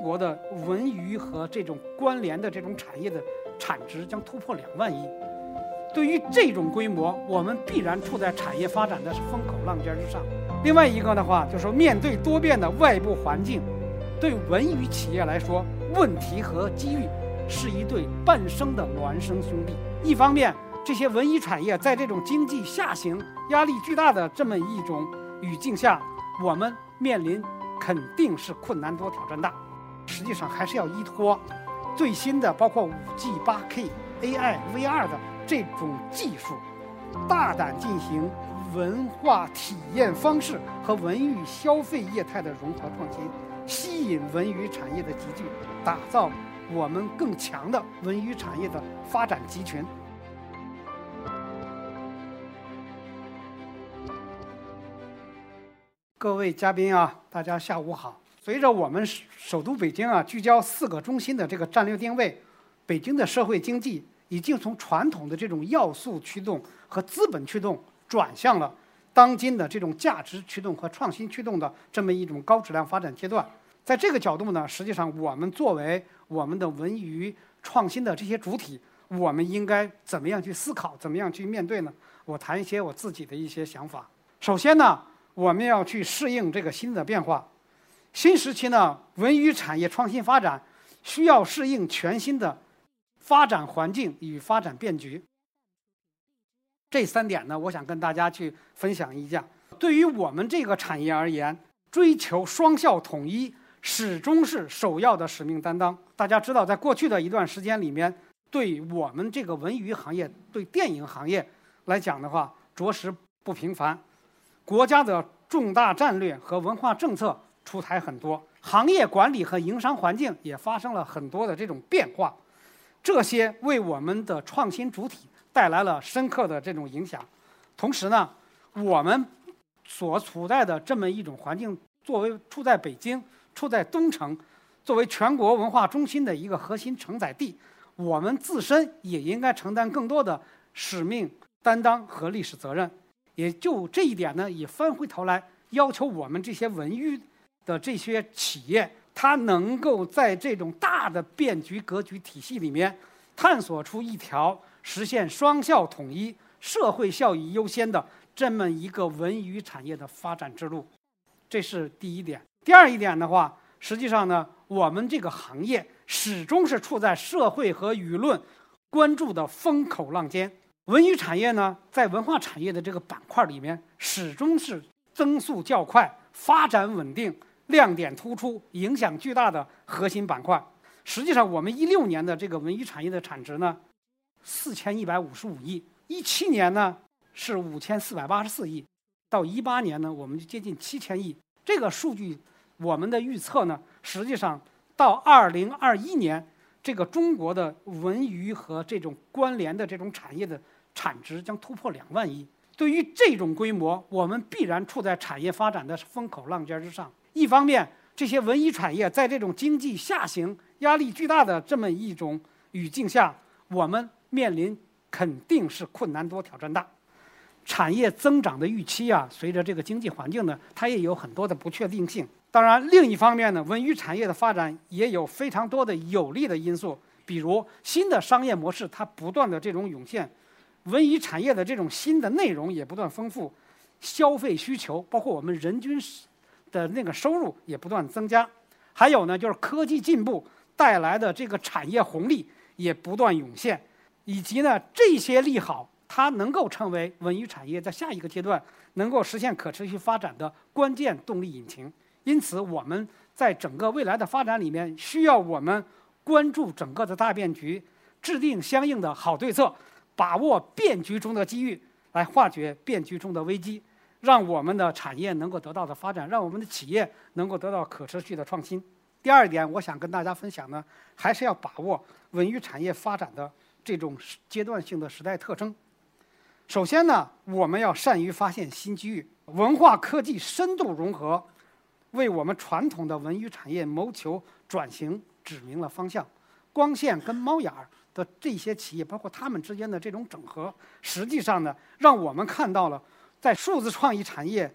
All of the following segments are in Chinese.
国的文娱和这种关联的这种产业的产值将突破两万亿。对于这种规模，我们必然处在产业发展的风口浪尖之上。另外一个的话，就是说面对多变的外部环境，对文娱企业来说，问题和机遇是一对半生的孪生兄弟。一方面，这些文娱产业在这种经济下行压力巨大的这么一种语境下，我们面临肯定是困难多、挑战大。实际上，还是要依托最新的包括 5G、8K、AI、VR 的。这种技术，大胆进行文化体验方式和文娱消费业态的融合创新，吸引文娱产业的集聚，打造我们更强的文娱产业的发展集群。各位嘉宾啊，大家下午好。随着我们首都北京啊聚焦四个中心的这个战略定位，北京的社会经济。已经从传统的这种要素驱动和资本驱动，转向了当今的这种价值驱动和创新驱动的这么一种高质量发展阶段。在这个角度呢，实际上我们作为我们的文娱创新的这些主体，我们应该怎么样去思考，怎么样去面对呢？我谈一些我自己的一些想法。首先呢，我们要去适应这个新的变化。新时期呢，文娱产业创新发展需要适应全新的。发展环境与发展变局，这三点呢，我想跟大家去分享一下。对于我们这个产业而言，追求双效统一始终是首要的使命担当。大家知道，在过去的一段时间里面，对我们这个文娱行业、对电影行业来讲的话，着实不平凡。国家的重大战略和文化政策出台很多，行业管理和营商环境也发生了很多的这种变化。这些为我们的创新主体带来了深刻的这种影响，同时呢，我们所处在的这么一种环境，作为处在北京、处在东城，作为全国文化中心的一个核心承载地，我们自身也应该承担更多的使命担当和历史责任。也就这一点呢，也翻回头来要求我们这些文娱的这些企业。它能够在这种大的变局格局体系里面，探索出一条实现双效统一、社会效益优先的这么一个文娱产业的发展之路，这是第一点。第二一点的话，实际上呢，我们这个行业始终是处在社会和舆论关注的风口浪尖。文娱产业呢，在文化产业的这个板块里面，始终是增速较快、发展稳定。亮点突出、影响巨大的核心板块。实际上，我们一六年的这个文娱产业的产值呢，四千一百五十五亿；一七年呢是五千四百八十四亿；到一八年呢，我们就接近七千亿。这个数据，我们的预测呢，实际上到二零二一年，这个中国的文娱和这种关联的这种产业的产值将突破两万亿。对于这种规模，我们必然处在产业发展的风口浪尖之上。一方面，这些文娱产业在这种经济下行压力巨大的这么一种语境下，我们面临肯定是困难多、挑战大。产业增长的预期啊，随着这个经济环境呢，它也有很多的不确定性。当然，另一方面呢，文娱产业的发展也有非常多的有利的因素，比如新的商业模式它不断的这种涌现，文娱产业的这种新的内容也不断丰富，消费需求包括我们人均。的那个收入也不断增加，还有呢，就是科技进步带来的这个产业红利也不断涌现，以及呢这些利好，它能够成为文娱产业在下一个阶段能够实现可持续发展的关键动力引擎。因此，我们在整个未来的发展里面，需要我们关注整个的大变局，制定相应的好对策，把握变局中的机遇，来化解变局中的危机。让我们的产业能够得到的发展，让我们的企业能够得到可持续的创新。第二点，我想跟大家分享呢，还是要把握文娱产业发展的这种阶段性的时代特征。首先呢，我们要善于发现新机遇，文化科技深度融合，为我们传统的文娱产业谋求转型指明了方向。光线跟猫眼儿的这些企业，包括他们之间的这种整合，实际上呢，让我们看到了。在数字创意产业，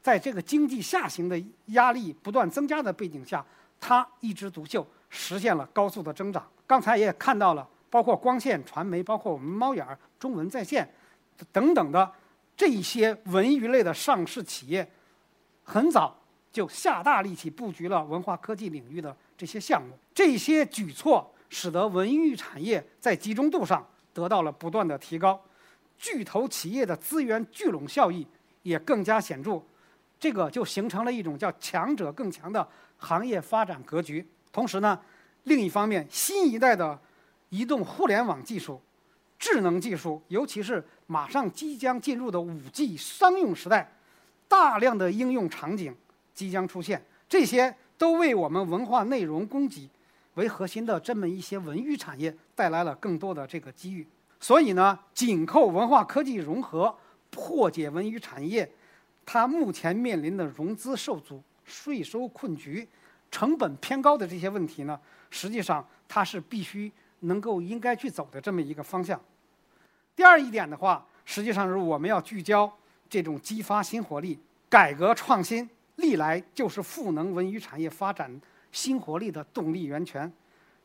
在这个经济下行的压力不断增加的背景下，它一枝独秀，实现了高速的增长。刚才也看到了，包括光线传媒，包括我们猫眼儿、中文在线等等的这些文娱类的上市企业，很早就下大力气布局了文化科技领域的这些项目。这些举措使得文娱产业在集中度上得到了不断的提高，巨头企业的资源聚拢效益也更加显著。这个就形成了一种叫“强者更强”的行业发展格局。同时呢，另一方面，新一代的移动互联网技术、智能技术，尤其是马上即将进入的 5G 商用时代，大量的应用场景即将出现，这些都为我们文化内容供给为核心的这么一些文娱产业带来了更多的这个机遇。所以呢，紧扣文化科技融合，破解文娱产业。它目前面临的融资受阻、税收困局、成本偏高的这些问题呢，实际上它是必须能够应该去走的这么一个方向。第二一点的话，实际上是我们要聚焦这种激发新活力、改革创新，历来就是赋能文娱产业发展新活力的动力源泉。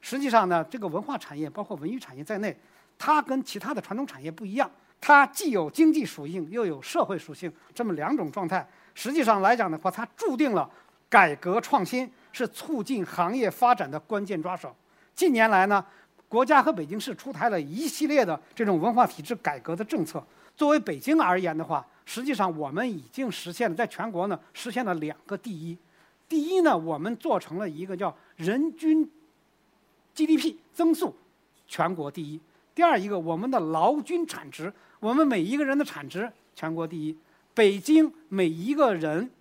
实际上呢，这个文化产业包括文娱产业在内，它跟其他的传统产业不一样。它既有经济属性，又有社会属性，这么两种状态。实际上来讲的话，它注定了改革创新是促进行业发展的关键抓手。近年来呢，国家和北京市出台了一系列的这种文化体制改革的政策。作为北京而言的话，实际上我们已经实现了在全国呢实现了两个第一。第一呢，我们做成了一个叫人均 GDP 增速全国第一。第二一个，我们的劳均产值。我们每一个人的产值全国第一，北京每一个人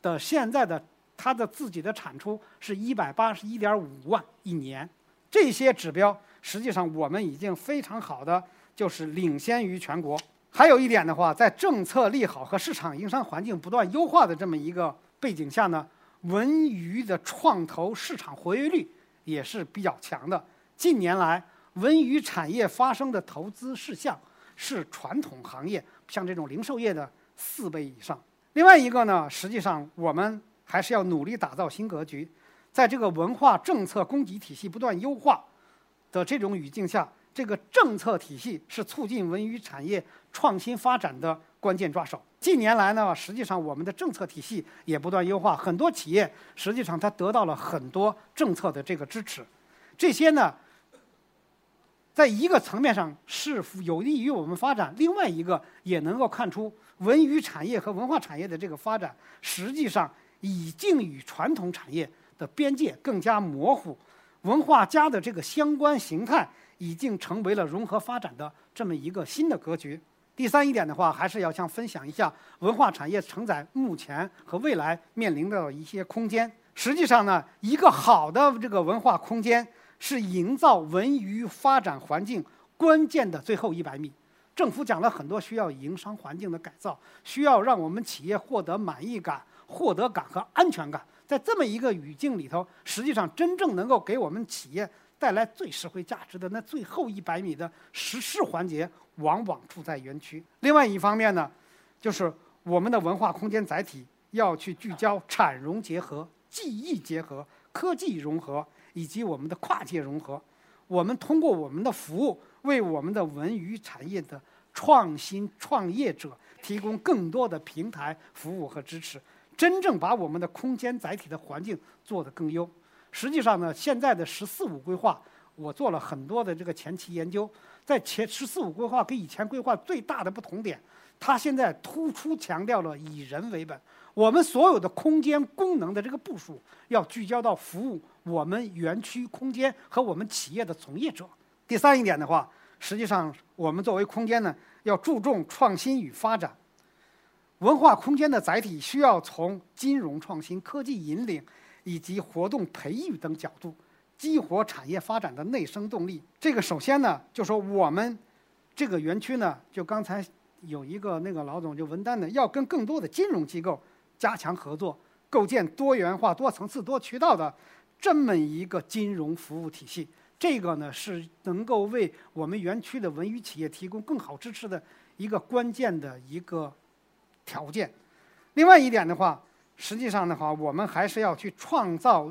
的现在的他的自己的产出是一百八十一点五万一年，这些指标实际上我们已经非常好的就是领先于全国。还有一点的话，在政策利好和市场营商环境不断优化的这么一个背景下呢，文娱的创投市场活跃率也是比较强的。近年来，文娱产业发生的投资事项。是传统行业，像这种零售业的四倍以上。另外一个呢，实际上我们还是要努力打造新格局，在这个文化政策供给体系不断优化的这种语境下，这个政策体系是促进文娱产业创新发展的关键抓手。近年来呢，实际上我们的政策体系也不断优化，很多企业实际上它得到了很多政策的这个支持，这些呢。在一个层面上是有利于我们发展，另外一个也能够看出文娱产业和文化产业的这个发展，实际上已经与传统产业的边界更加模糊，文化加的这个相关形态已经成为了融合发展的这么一个新的格局。第三一点的话，还是要想分享一下文化产业承载目前和未来面临的一些空间。实际上呢，一个好的这个文化空间。是营造文娱发展环境关键的最后一百米。政府讲了很多需要营商环境的改造，需要让我们企业获得满意感、获得感和安全感。在这么一个语境里头，实际上真正能够给我们企业带来最实惠价值的那最后一百米的实施环节，往往处在园区。另外一方面呢，就是我们的文化空间载体要去聚焦产融结合、技艺结合、科技融合。以及我们的跨界融合，我们通过我们的服务，为我们的文娱产业的创新创业者提供更多的平台服务和支持，真正把我们的空间载体的环境做得更优。实际上呢，现在的“十四五”规划，我做了很多的这个前期研究，在前“十四五”规划跟以前规划最大的不同点，它现在突出强调了以人为本。我们所有的空间功能的这个部署，要聚焦到服务我们园区空间和我们企业的从业者。第三一点的话，实际上我们作为空间呢，要注重创新与发展。文化空间的载体需要从金融创新、科技引领以及活动培育等角度，激活产业发展的内生动力。这个首先呢，就说我们这个园区呢，就刚才有一个那个老总就文丹的，要跟更多的金融机构。加强合作，构建多元化、多层次、多渠道的这么一个金融服务体系，这个呢是能够为我们园区的文娱企业提供更好支持的一个关键的一个条件。另外一点的话，实际上的话，我们还是要去创造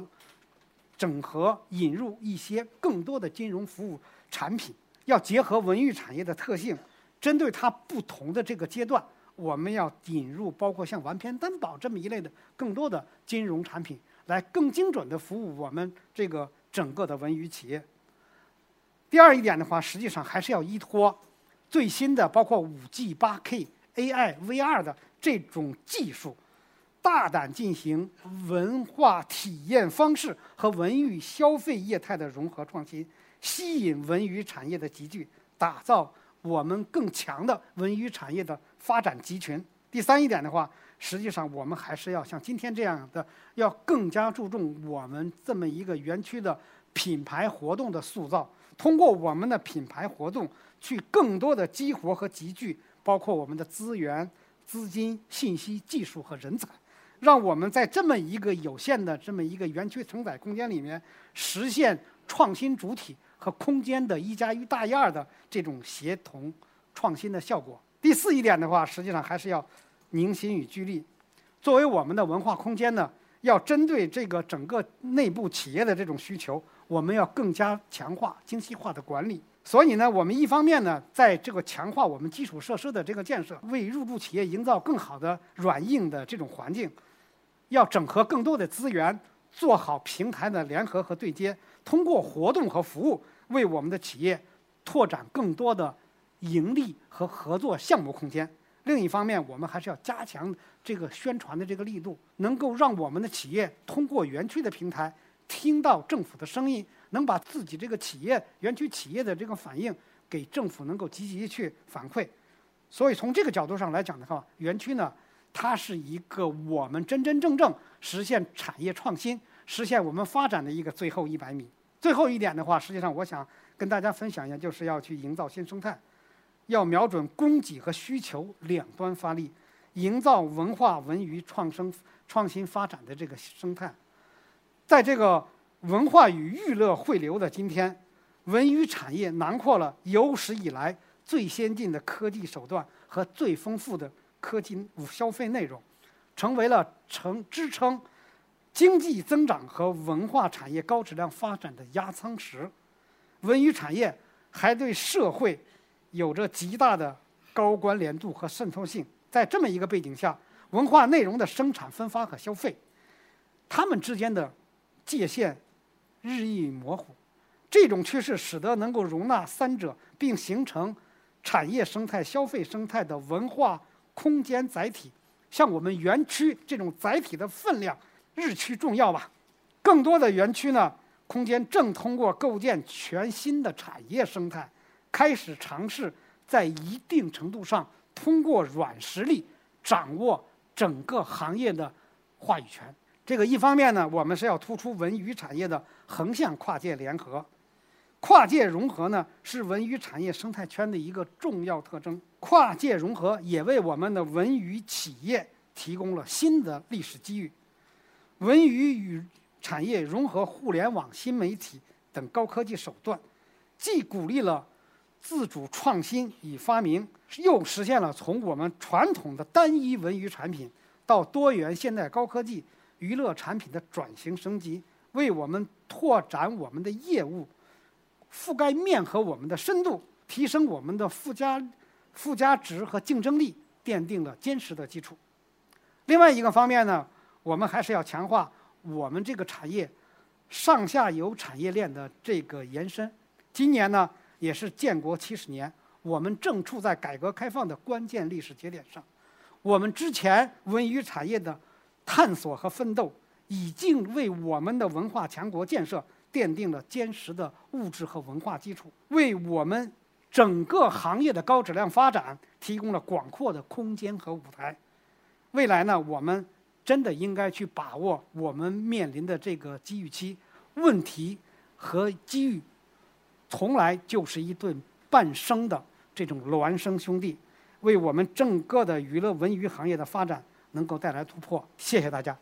整合引入一些更多的金融服务产品，要结合文娱产业的特性，针对它不同的这个阶段，我们要引入包括像完片担保这么一类的更多的金融产品，来更精准的服务我们这个整个的文娱企业。第二一点的话，实际上还是要依托最新的包括五 G、八 K、AI、VR 的这种技术。大胆进行文化体验方式和文娱消费业态的融合创新，吸引文娱产业的集聚，打造我们更强的文娱产业的发展集群。第三一点的话，实际上我们还是要像今天这样的，要更加注重我们这么一个园区的品牌活动的塑造，通过我们的品牌活动去更多的激活和集聚，包括我们的资源、资金、信息、技术和人才。让我们在这么一个有限的这么一个园区承载空间里面，实现创新主体和空间的一加一大于二的这种协同创新的效果。第四一点的话，实际上还是要凝心与聚力。作为我们的文化空间呢，要针对这个整个内部企业的这种需求，我们要更加强化精细化的管理。所以呢，我们一方面呢，在这个强化我们基础设施的这个建设，为入驻企业营造更好的软硬的这种环境，要整合更多的资源，做好平台的联合和对接，通过活动和服务，为我们的企业拓展更多的盈利和合作项目空间。另一方面，我们还是要加强这个宣传的这个力度，能够让我们的企业通过园区的平台听到政府的声音。能把自己这个企业园区企业的这个反应给政府能够积极去反馈，所以从这个角度上来讲的话，园区呢，它是一个我们真真正正实现产业创新、实现我们发展的一个最后一百米。最后一点的话，实际上我想跟大家分享一下，就是要去营造新生态，要瞄准供给和需求两端发力，营造文化文娱创生创新发展的这个生态，在这个。文化与娱乐汇流的今天，文娱产业囊括了有史以来最先进的科技手段和最丰富的科技消费内容，成为了成支撑经济增长和文化产业高质量发展的压舱石。文娱产业还对社会有着极大的高关联度和渗透性。在这么一个背景下，文化内容的生产、分发和消费，它们之间的界限。日益模糊，这种趋势使得能够容纳三者并形成产业生态、消费生态的文化空间载体，像我们园区这种载体的分量日趋重要吧。更多的园区呢，空间正通过构建全新的产业生态，开始尝试在一定程度上通过软实力掌握整个行业的话语权。这个一方面呢，我们是要突出文娱产业的横向跨界联合，跨界融合呢是文娱产业生态圈的一个重要特征。跨界融合也为我们的文娱企业提供了新的历史机遇。文娱与产业融合互联网、新媒体等高科技手段，既鼓励了自主创新与发明，又实现了从我们传统的单一文娱产品到多元现代高科技。娱乐产品的转型升级，为我们拓展我们的业务覆盖面和我们的深度，提升我们的附加附加值和竞争力，奠定了坚实的基础。另外一个方面呢，我们还是要强化我们这个产业上下游产业链的这个延伸。今年呢，也是建国七十年，我们正处在改革开放的关键历史节点上。我们之前文娱产业的。探索和奋斗已经为我们的文化强国建设奠定了坚实的物质和文化基础，为我们整个行业的高质量发展提供了广阔的空间和舞台。未来呢，我们真的应该去把握我们面临的这个机遇期，问题和机遇从来就是一对半生的这种孪生兄弟，为我们整个的娱乐文娱行业的发展。能够带来突破，谢谢大家。